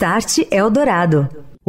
Start Eldorado.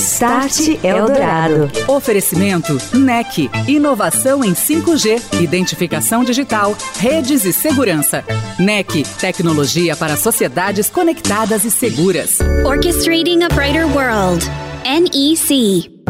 Start Eldorado. Oferecimento NEC. Inovação em 5G, identificação digital, redes e segurança. NEC. Tecnologia para sociedades conectadas e seguras. Orchestrating a Brighter World. NEC.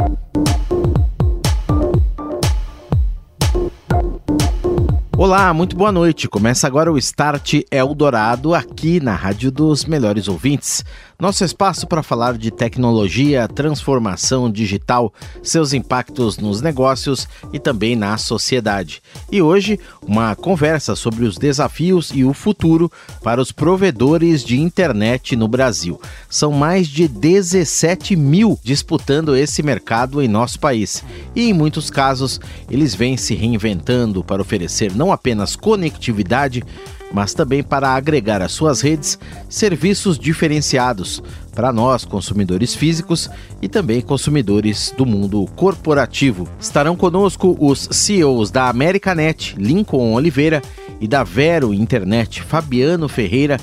Olá, muito boa noite. Começa agora o Start Eldorado aqui na Rádio dos Melhores Ouvintes. Nosso espaço para falar de tecnologia, transformação digital, seus impactos nos negócios e também na sociedade. E hoje, uma conversa sobre os desafios e o futuro para os provedores de internet no Brasil. São mais de 17 mil disputando esse mercado em nosso país. E em muitos casos, eles vêm se reinventando para oferecer não apenas conectividade, mas também para agregar às suas redes serviços diferenciados para nós, consumidores físicos e também consumidores do mundo corporativo. Estarão conosco os CEOs da Americanet, Lincoln Oliveira, e da Vero Internet, Fabiano Ferreira,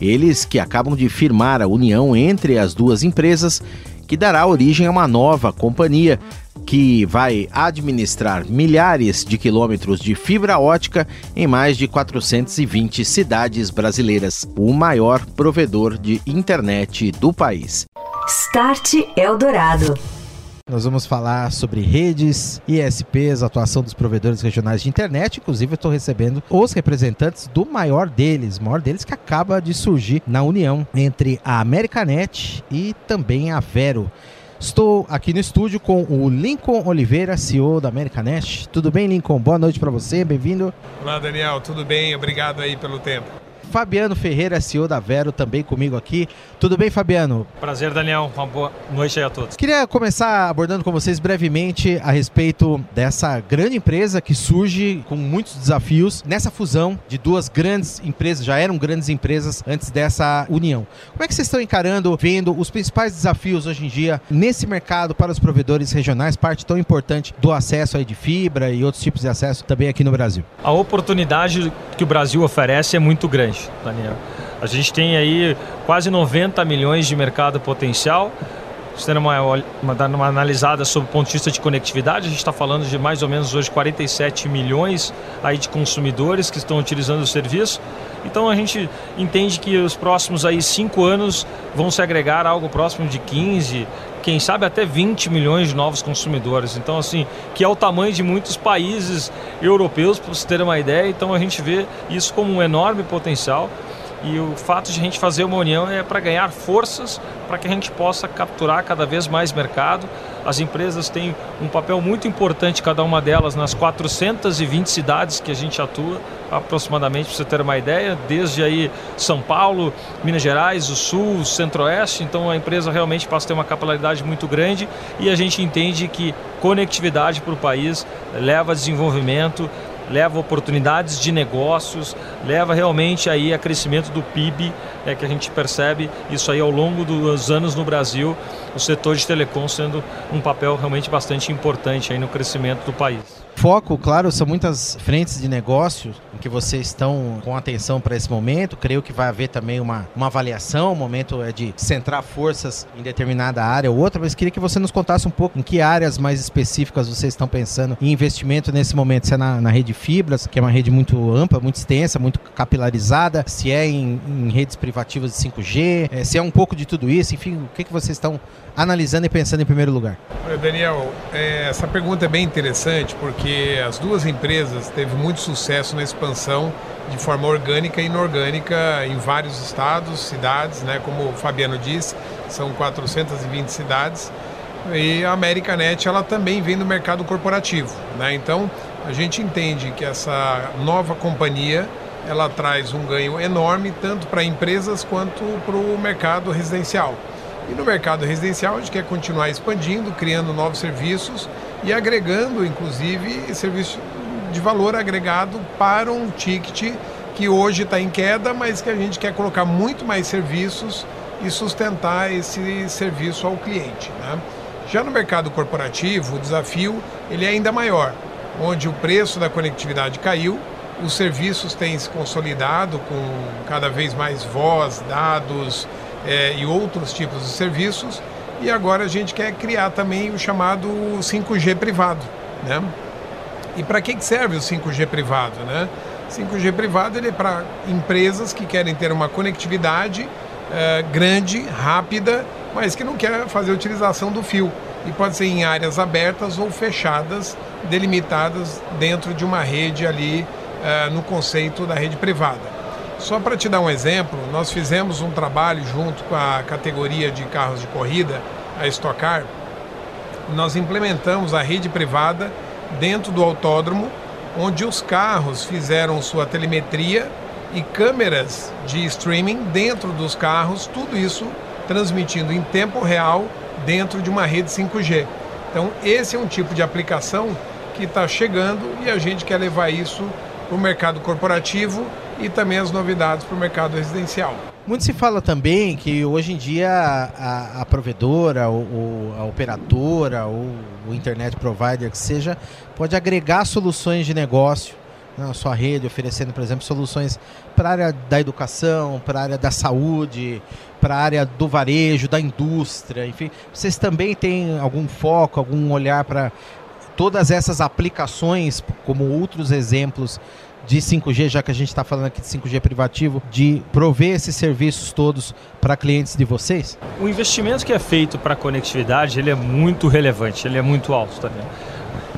eles que acabam de firmar a união entre as duas empresas que dará origem a uma nova companhia que vai administrar milhares de quilômetros de fibra ótica em mais de 420 cidades brasileiras, o maior provedor de internet do país. Start Eldorado. Nós vamos falar sobre redes, ISPs, atuação dos provedores regionais de internet. Inclusive, eu estou recebendo os representantes do maior deles, o maior deles que acaba de surgir na união entre a Americanet e também a Vero. Estou aqui no estúdio com o Lincoln Oliveira, CEO da Americanet. Tudo bem, Lincoln? Boa noite para você, bem-vindo. Olá, Daniel, tudo bem? Obrigado aí pelo tempo. Fabiano Ferreira, CEO da Vero, também comigo aqui. Tudo bem, Fabiano? Prazer, Daniel. Uma boa noite aí a todos. Queria começar abordando com vocês brevemente a respeito dessa grande empresa que surge com muitos desafios nessa fusão de duas grandes empresas, já eram grandes empresas antes dessa união. Como é que vocês estão encarando, vendo os principais desafios hoje em dia nesse mercado para os provedores regionais, parte tão importante do acesso aí de fibra e outros tipos de acesso também aqui no Brasil? A oportunidade que o Brasil oferece é muito grande. Daniel. A gente tem aí quase 90 milhões de mercado potencial. Sendo uma, uma, uma analisada sob o ponto de vista de conectividade, a gente está falando de mais ou menos hoje 47 milhões aí de consumidores que estão utilizando o serviço. Então a gente entende que os próximos aí cinco anos vão se agregar algo próximo de 15, quem sabe até 20 milhões de novos consumidores. Então, assim, que é o tamanho de muitos países europeus, para você ter uma ideia. Então, a gente vê isso como um enorme potencial. E o fato de a gente fazer uma união é para ganhar forças para que a gente possa capturar cada vez mais mercado. As empresas têm um papel muito importante, cada uma delas, nas 420 cidades que a gente atua, aproximadamente, para você ter uma ideia, desde aí São Paulo, Minas Gerais, o Sul, o Centro-Oeste. Então a empresa realmente passa a ter uma capilaridade muito grande e a gente entende que conectividade para o país leva desenvolvimento, leva oportunidades de negócios, leva realmente aí a crescimento do PIB, é que a gente percebe isso aí ao longo dos anos no Brasil, o setor de telecom sendo um papel realmente bastante importante aí no crescimento do país. Foco, claro, são muitas frentes de negócio em que vocês estão com atenção para esse momento. Creio que vai haver também uma, uma avaliação. O momento é de centrar forças em determinada área ou outra, mas queria que você nos contasse um pouco em que áreas mais específicas vocês estão pensando em investimento nesse momento. Se é na, na rede fibras, que é uma rede muito ampla, muito extensa, muito capilarizada, se é em, em redes privativas de 5G, é, se é um pouco de tudo isso, enfim, o que, que vocês estão analisando e pensando em primeiro lugar? Daniel, é, essa pergunta é bem interessante porque as duas empresas teve muito sucesso na expansão de forma orgânica e inorgânica em vários estados, cidades, né? Como o Fabiano disse, são 420 cidades. E a Americanet ela também vem do mercado corporativo, né? Então a gente entende que essa nova companhia ela traz um ganho enorme tanto para empresas quanto para o mercado residencial. E no mercado residencial a gente quer continuar expandindo, criando novos serviços e agregando, inclusive, serviço de valor agregado para um ticket que hoje está em queda, mas que a gente quer colocar muito mais serviços e sustentar esse serviço ao cliente. Né? Já no mercado corporativo, o desafio ele é ainda maior, onde o preço da conectividade caiu, os serviços têm se consolidado com cada vez mais voz, dados é, e outros tipos de serviços, e agora a gente quer criar também o chamado 5G privado. Né? E para que serve o 5G privado? Né? 5G privado ele é para empresas que querem ter uma conectividade é, grande, rápida, mas que não quer fazer utilização do fio. E pode ser em áreas abertas ou fechadas, delimitadas dentro de uma rede ali é, no conceito da rede privada. Só para te dar um exemplo, nós fizemos um trabalho junto com a categoria de carros de corrida, a Stock Car. Nós implementamos a rede privada dentro do autódromo, onde os carros fizeram sua telemetria e câmeras de streaming dentro dos carros, tudo isso transmitindo em tempo real dentro de uma rede 5G. Então, esse é um tipo de aplicação que está chegando e a gente quer levar isso para o mercado corporativo e também as novidades para o mercado residencial. Muito se fala também que hoje em dia a, a provedora, ou, a operadora, ou o internet provider que seja, pode agregar soluções de negócio na sua rede, oferecendo, por exemplo, soluções para a área da educação, para a área da saúde, para a área do varejo, da indústria, enfim. Vocês também têm algum foco, algum olhar para todas essas aplicações, como outros exemplos de 5G, já que a gente está falando aqui de 5G privativo, de prover esses serviços todos para clientes de vocês? O investimento que é feito para a conectividade ele é muito relevante, ele é muito alto também.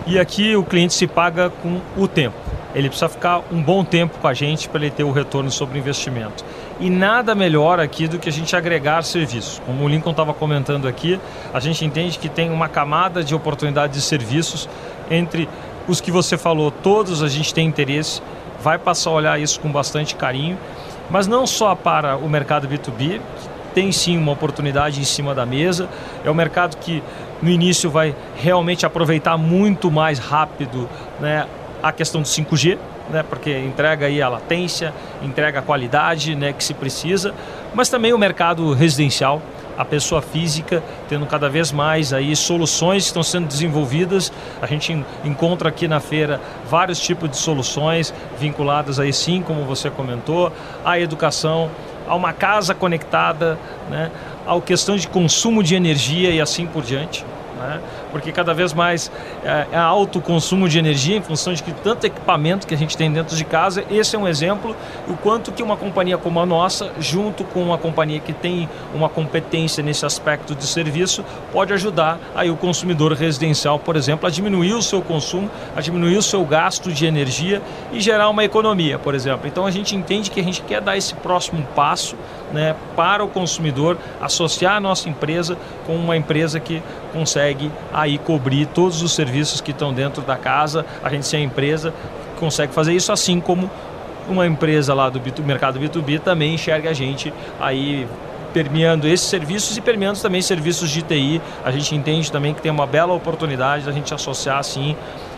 E aqui o cliente se paga com o tempo. Ele precisa ficar um bom tempo com a gente para ele ter o retorno sobre o investimento. E nada melhor aqui do que a gente agregar serviços. Como o Lincoln estava comentando aqui, a gente entende que tem uma camada de oportunidade de serviços entre os que você falou, todos a gente tem interesse, vai passar a olhar isso com bastante carinho, mas não só para o mercado B2B, tem sim uma oportunidade em cima da mesa, é um mercado que no início vai realmente aproveitar muito mais rápido né, a questão do 5G, né, porque entrega aí a latência, entrega a qualidade né, que se precisa, mas também o mercado residencial, a pessoa física tendo cada vez mais aí soluções que estão sendo desenvolvidas. A gente encontra aqui na feira vários tipos de soluções vinculadas aí sim, como você comentou, à educação, a uma casa conectada, né, à questão de consumo de energia e assim por diante né? Porque cada vez mais é, alto consumo de energia em função de que tanto equipamento que a gente tem dentro de casa. Esse é um exemplo o quanto que uma companhia como a nossa, junto com uma companhia que tem uma competência nesse aspecto de serviço, pode ajudar aí o consumidor residencial, por exemplo, a diminuir o seu consumo, a diminuir o seu gasto de energia e gerar uma economia, por exemplo. Então a gente entende que a gente quer dar esse próximo passo né, para o consumidor, associar a nossa empresa com uma empresa que consegue aí cobrir todos os serviços que estão dentro da casa. A gente ser a empresa consegue fazer isso assim como uma empresa lá do B2, mercado B2B também enxerga a gente aí permeando esses serviços e permeando também serviços de TI. A gente entende também que tem uma bela oportunidade da gente associar assim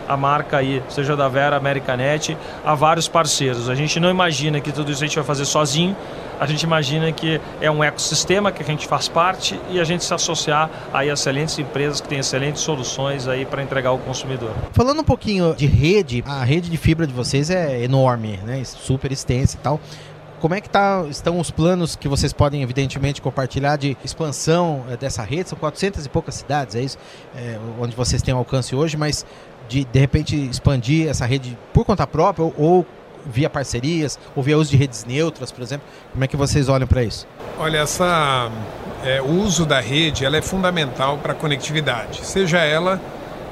a marca aí, seja da Vera, Americanet, a vários parceiros. A gente não imagina que tudo isso a gente vai fazer sozinho, a gente imagina que é um ecossistema que a gente faz parte e a gente se associar a excelentes empresas que têm excelentes soluções aí para entregar ao consumidor. Falando um pouquinho de rede, a rede de fibra de vocês é enorme, né? Super extensa e tal. Como é que tá, estão os planos que vocês podem, evidentemente, compartilhar de expansão é, dessa rede? São 400 e poucas cidades, é isso? É, onde vocês têm alcance hoje, mas de, de repente, expandir essa rede por conta própria ou, ou via parcerias ou via uso de redes neutras, por exemplo? Como é que vocês olham para isso? Olha, essa, é, o uso da rede ela é fundamental para a conectividade, seja ela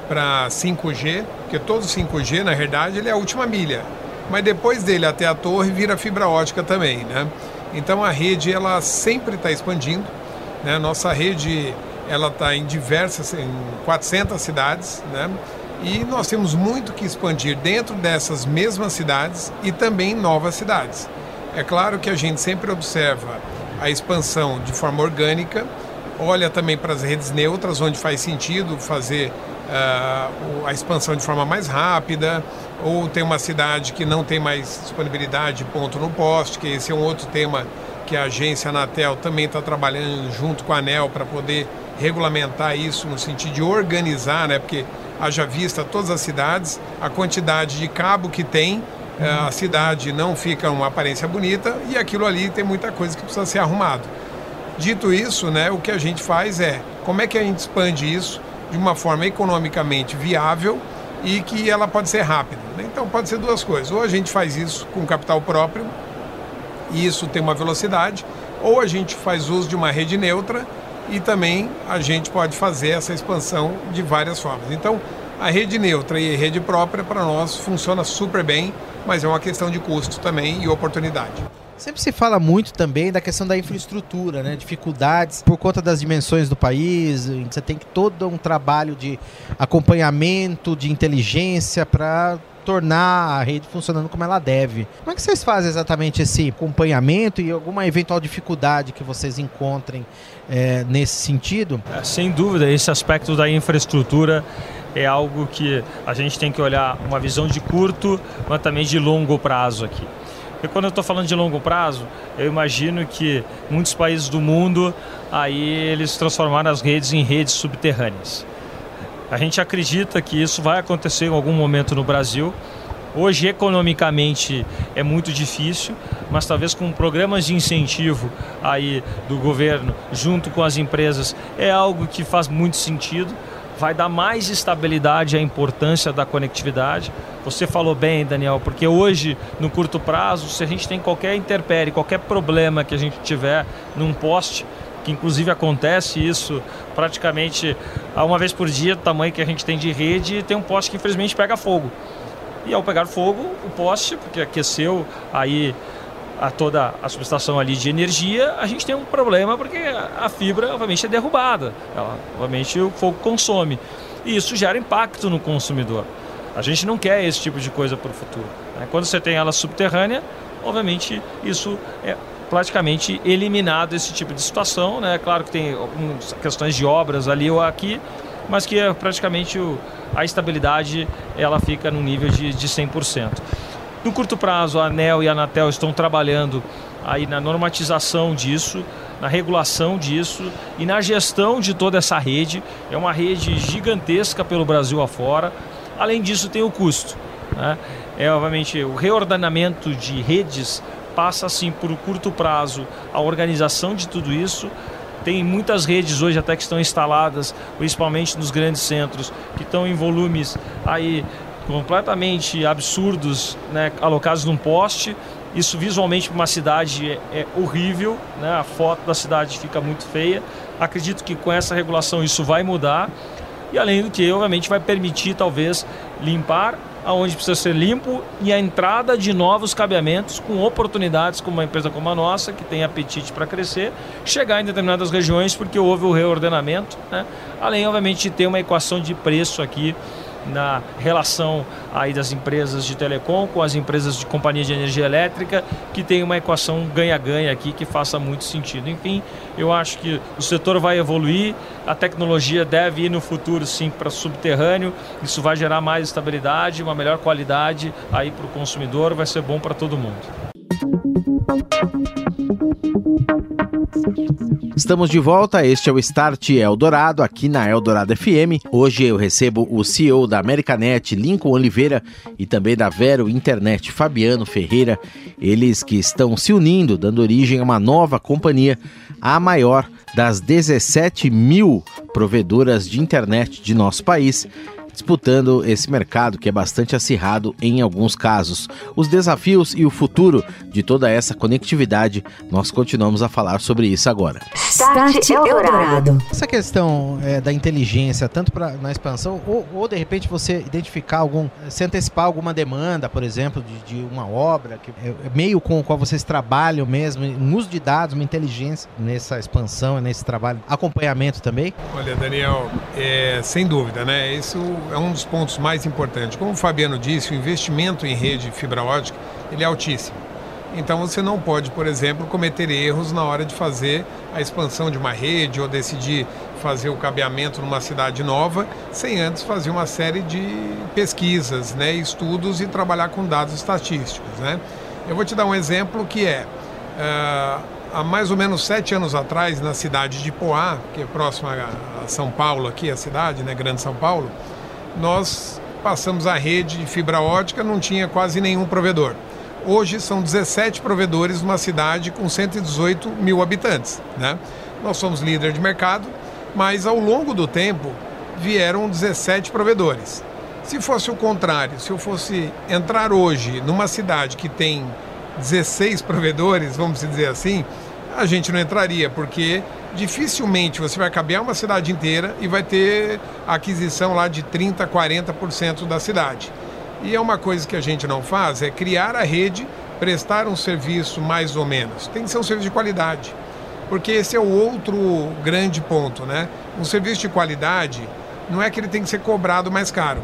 para 5G, porque todo 5G, na verdade, ele é a última milha mas depois dele até a torre vira fibra ótica também, né? Então a rede ela sempre está expandindo, né? Nossa rede ela está em diversas, em 400 cidades, né? E nós temos muito que expandir dentro dessas mesmas cidades e também novas cidades. É claro que a gente sempre observa a expansão de forma orgânica olha também para as redes neutras, onde faz sentido fazer uh, a expansão de forma mais rápida, ou tem uma cidade que não tem mais disponibilidade de ponto no poste, que esse é um outro tema que a agência Anatel também está trabalhando junto com a ANEL para poder regulamentar isso no sentido de organizar, né? porque haja vista todas as cidades, a quantidade de cabo que tem, eh, a cidade não fica uma aparência bonita e aquilo ali tem muita coisa que precisa ser arrumado. Dito isso, né, o que a gente faz é como é que a gente expande isso de uma forma economicamente viável e que ela pode ser rápida. Né? Então pode ser duas coisas. Ou a gente faz isso com capital próprio e isso tem uma velocidade, ou a gente faz uso de uma rede neutra e também a gente pode fazer essa expansão de várias formas. Então, a rede neutra e a rede própria para nós funciona super bem, mas é uma questão de custo também e oportunidade. Sempre se fala muito também da questão da infraestrutura, né? Dificuldades por conta das dimensões do país. Você tem que todo um trabalho de acompanhamento, de inteligência para tornar a rede funcionando como ela deve. Como é que vocês fazem exatamente esse acompanhamento e alguma eventual dificuldade que vocês encontrem é, nesse sentido? É, sem dúvida, esse aspecto da infraestrutura é algo que a gente tem que olhar uma visão de curto, mas também de longo prazo aqui. Porque quando eu estou falando de longo prazo, eu imagino que muitos países do mundo aí eles transformaram as redes em redes subterrâneas. A gente acredita que isso vai acontecer em algum momento no Brasil. Hoje, economicamente, é muito difícil, mas talvez com programas de incentivo aí do governo, junto com as empresas, é algo que faz muito sentido. Vai dar mais estabilidade à importância da conectividade. Você falou bem, Daniel, porque hoje, no curto prazo, se a gente tem qualquer interpere, qualquer problema que a gente tiver num poste, que inclusive acontece isso praticamente uma vez por dia, do tamanho que a gente tem de rede, tem um poste que infelizmente pega fogo. E ao pegar fogo, o poste, porque aqueceu aí a toda a subestação ali de energia, a gente tem um problema porque a fibra, obviamente, é derrubada. Ela, obviamente, o fogo consome. E isso gera impacto no consumidor. A gente não quer esse tipo de coisa para o futuro. Né? Quando você tem ela subterrânea, obviamente, isso é praticamente eliminado esse tipo de situação. Né? Claro que tem algumas questões de obras ali ou aqui, mas que é praticamente o, a estabilidade ela fica no nível de, de 100%. No curto prazo, a ANEL e a Anatel estão trabalhando aí na normatização disso, na regulação disso e na gestão de toda essa rede. É uma rede gigantesca pelo Brasil afora. Além disso, tem o custo. Né? É, obviamente, o reordenamento de redes passa assim por curto prazo a organização de tudo isso. Tem muitas redes hoje até que estão instaladas, principalmente nos grandes centros, que estão em volumes aí completamente absurdos, né, alocados num poste. Isso visualmente para uma cidade é, é horrível, né? a foto da cidade fica muito feia. Acredito que com essa regulação isso vai mudar e além do que, obviamente, vai permitir talvez limpar aonde precisa ser limpo e a entrada de novos cabeamentos com oportunidades como uma empresa como a nossa, que tem apetite para crescer, chegar em determinadas regiões porque houve o reordenamento, né? além obviamente de ter uma equação de preço aqui na relação aí das empresas de telecom com as empresas de companhia de energia elétrica, que tem uma equação ganha-ganha aqui que faça muito sentido. Enfim, eu acho que o setor vai evoluir, a tecnologia deve ir no futuro sim para subterrâneo, isso vai gerar mais estabilidade, uma melhor qualidade aí para o consumidor, vai ser bom para todo mundo. Estamos de volta, este é o Start Eldorado, aqui na Eldorado FM. Hoje eu recebo o CEO da Americanet, Lincoln Oliveira, e também da Vero Internet, Fabiano Ferreira. Eles que estão se unindo, dando origem a uma nova companhia, a maior das 17 mil provedoras de internet de nosso país disputando esse mercado que é bastante acirrado em alguns casos. Os desafios e o futuro de toda essa conectividade, nós continuamos a falar sobre isso agora. Start Eldorado. Essa questão é, da inteligência, tanto pra, na expansão, ou, ou, de repente você identificar algum, se antecipar alguma demanda, por exemplo, de, de uma obra, que é, é meio com o qual vocês trabalham mesmo, um uso de dados, uma inteligência nessa expansão, nesse trabalho, acompanhamento também? Olha, Daniel, é, sem dúvida, né? Isso é um dos pontos mais importantes. Como o Fabiano disse, o investimento em rede fibra ótica ele é altíssimo. Então você não pode, por exemplo, cometer erros na hora de fazer a expansão de uma rede ou decidir fazer o cabeamento numa cidade nova, sem antes fazer uma série de pesquisas, né, estudos e trabalhar com dados estatísticos. Né? Eu vou te dar um exemplo que é, uh, há mais ou menos sete anos atrás, na cidade de Poá, que é próxima a São Paulo, aqui a cidade, né, Grande São Paulo, nós passamos a rede de fibra ótica, não tinha quase nenhum provedor. Hoje são 17 provedores numa cidade com 118 mil habitantes. Né? Nós somos líder de mercado, mas ao longo do tempo vieram 17 provedores. Se fosse o contrário, se eu fosse entrar hoje numa cidade que tem 16 provedores, vamos dizer assim, a gente não entraria, porque dificilmente você vai cabear uma cidade inteira e vai ter aquisição lá de 30%, 40% da cidade. E é uma coisa que a gente não faz, é criar a rede, prestar um serviço mais ou menos. Tem que ser um serviço de qualidade. Porque esse é o outro grande ponto, né? Um serviço de qualidade não é que ele tem que ser cobrado mais caro.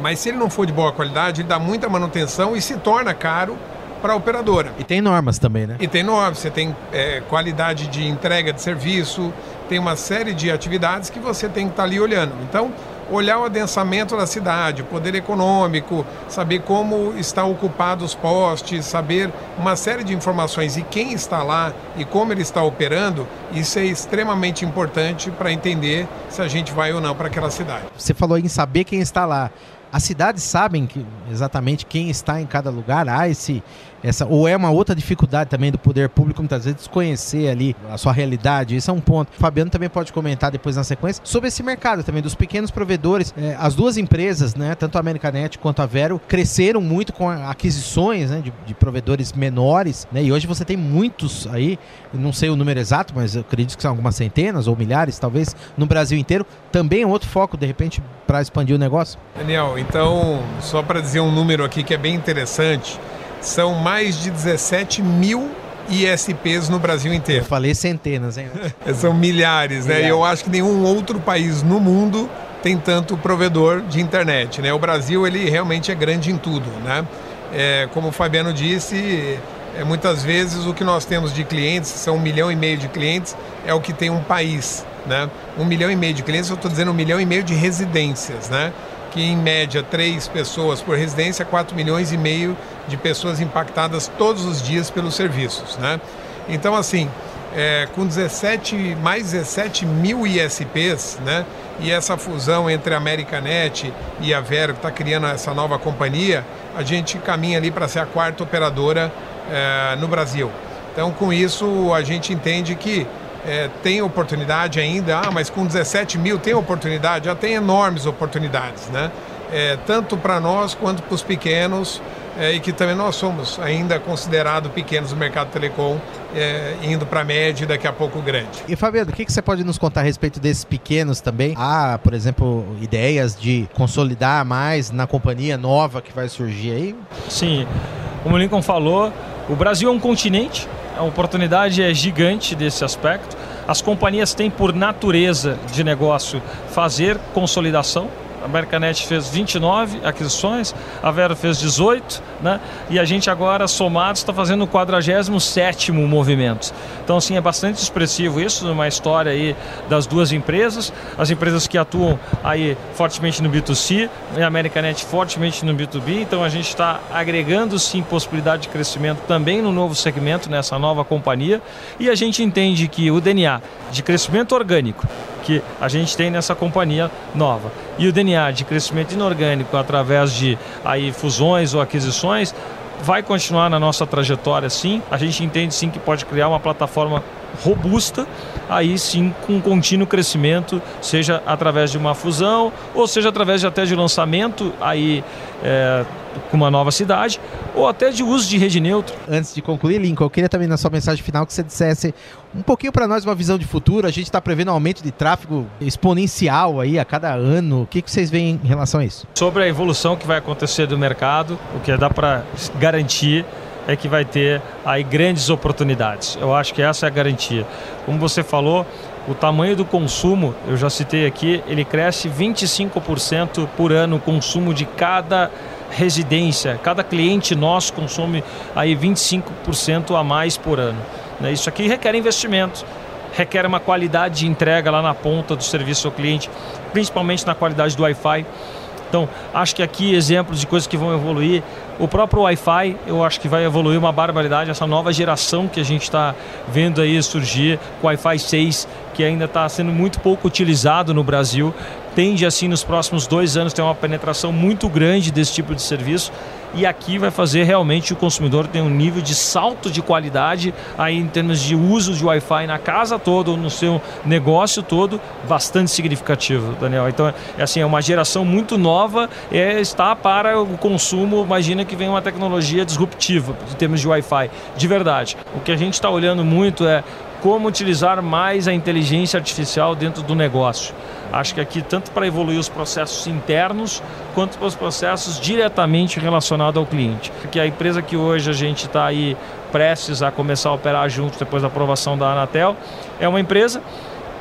Mas se ele não for de boa qualidade, ele dá muita manutenção e se torna caro para a operadora. E tem normas também, né? E tem normas, você tem é, qualidade de entrega de serviço, tem uma série de atividades que você tem que estar tá ali olhando. Então, olhar o adensamento da cidade, o poder econômico, saber como estão ocupados os postes, saber uma série de informações e quem está lá e como ele está operando, isso é extremamente importante para entender se a gente vai ou não para aquela cidade. Você falou em saber quem está lá. As cidades sabem que, exatamente quem está em cada lugar? Há esse, essa, ou é uma outra dificuldade também do poder público, muitas vezes, desconhecer ali a sua realidade? Isso é um ponto. O Fabiano também pode comentar depois na sequência sobre esse mercado também, dos pequenos provedores. É, as duas empresas, né, tanto a Americanet quanto a Vero, cresceram muito com aquisições né, de, de provedores menores, né, e hoje você tem muitos aí, não sei o número exato, mas eu acredito que são algumas centenas ou milhares, talvez, no Brasil inteiro. Também é outro foco, de repente, para expandir o negócio? Daniel, então, só para dizer um número aqui que é bem interessante, são mais de 17 mil ISPs no Brasil inteiro. Eu falei centenas, hein? são milhares, né? E eu acho que nenhum outro país no mundo tem tanto provedor de internet, né? O Brasil, ele realmente é grande em tudo, né? É, como o Fabiano disse, é, muitas vezes o que nós temos de clientes, são um milhão e meio de clientes, é o que tem um país né? Um milhão e meio de clientes, eu estou dizendo um milhão e meio de residências, né? Que em média três pessoas por residência, 4 milhões e meio de pessoas impactadas todos os dias pelos serviços, né? Então, assim, é, com 17, mais 17 mil ISPs, né? E essa fusão entre a Americanet e a Vero, que está criando essa nova companhia, a gente caminha ali para ser a quarta operadora é, no Brasil. Então, com isso, a gente entende que é, tem oportunidade ainda, ah, mas com 17 mil tem oportunidade, já tem enormes oportunidades, né? É, tanto para nós quanto para os pequenos, é, e que também nós somos ainda considerados pequenos no mercado telecom, é, indo para médio e daqui a pouco grande. E Fabiano, o que, que você pode nos contar a respeito desses pequenos também? Há, por exemplo, ideias de consolidar mais na companhia nova que vai surgir aí? Sim, como o Lincoln falou, o Brasil é um continente a oportunidade é gigante desse aspecto. As companhias têm, por natureza de negócio, fazer consolidação a Americanet fez 29 aquisições, a Vero fez 18, né? E a gente agora, somados, está fazendo o 47 movimento. Então, assim, é bastante expressivo isso, numa história aí das duas empresas. As empresas que atuam aí fortemente no B2C, e a Americanet fortemente no B2B. Então, a gente está agregando, sim, possibilidade de crescimento também no novo segmento, nessa nova companhia. E a gente entende que o DNA de crescimento orgânico que a gente tem nessa companhia nova. E o DNA de crescimento inorgânico através de aí fusões ou aquisições vai continuar na nossa trajetória sim. A gente entende sim que pode criar uma plataforma robusta, aí sim com contínuo crescimento, seja através de uma fusão ou seja através de até de lançamento aí é, com uma nova cidade, ou até de uso de rede neutra. Antes de concluir, Lincoln, eu queria também na sua mensagem final que você dissesse um pouquinho para nós uma visão de futuro. A gente está prevendo um aumento de tráfego exponencial aí a cada ano. O que, que vocês veem em relação a isso? Sobre a evolução que vai acontecer do mercado, o que dá para garantir é que vai ter aí grandes oportunidades. Eu acho que essa é a garantia. Como você falou, o tamanho do consumo, eu já citei aqui, ele cresce 25% por ano o consumo de cada residência. Cada cliente nosso consome aí 25% a mais por ano. Né? Isso aqui requer investimento. requer uma qualidade de entrega lá na ponta do serviço ao cliente, principalmente na qualidade do Wi-Fi. Então, acho que aqui exemplos de coisas que vão evoluir. O próprio Wi-Fi, eu acho que vai evoluir uma barbaridade. Essa nova geração que a gente está vendo aí surgir, o Wi-Fi 6, que ainda está sendo muito pouco utilizado no Brasil, tende assim nos próximos dois anos ter uma penetração muito grande desse tipo de serviço e aqui vai fazer realmente o consumidor ter um nível de salto de qualidade aí em termos de uso de Wi-Fi na casa toda ou no seu negócio todo bastante significativo, Daniel. Então é assim é uma geração muito nova é está para o consumo. Imagina que vem uma tecnologia disruptiva em termos de Wi-Fi, de verdade. O que a gente está olhando muito é como utilizar mais a inteligência artificial dentro do negócio. Acho que aqui, tanto para evoluir os processos internos, quanto para os processos diretamente relacionados ao cliente. Porque a empresa que hoje a gente está aí prestes a começar a operar junto depois da aprovação da Anatel, é uma empresa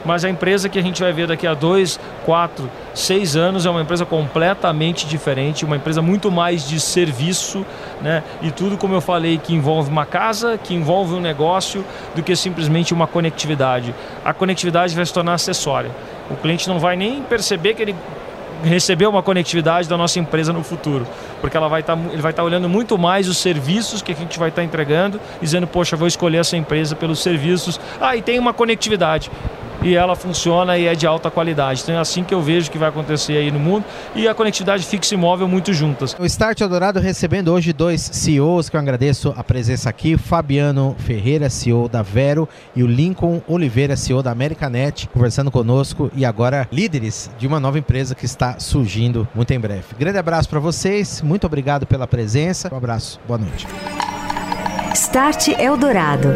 mas a empresa que a gente vai ver daqui a dois, quatro, seis anos é uma empresa completamente diferente, uma empresa muito mais de serviço, né? E tudo, como eu falei, que envolve uma casa, que envolve um negócio, do que simplesmente uma conectividade. A conectividade vai se tornar acessória. O cliente não vai nem perceber que ele recebeu uma conectividade da nossa empresa no futuro, porque ela vai tá, ele vai estar tá olhando muito mais os serviços que a gente vai estar tá entregando, dizendo, poxa, vou escolher essa empresa pelos serviços. Ah, e tem uma conectividade e ela funciona e é de alta qualidade. Então é assim que eu vejo que vai acontecer aí no mundo e a conectividade fixa e móvel muito juntas. O Start Eldorado recebendo hoje dois CEOs que eu agradeço a presença aqui, Fabiano Ferreira, CEO da Vero e o Lincoln Oliveira, CEO da Americanet, conversando conosco e agora líderes de uma nova empresa que está surgindo muito em breve. Grande abraço para vocês, muito obrigado pela presença. Um abraço, boa noite. Start Eldorado.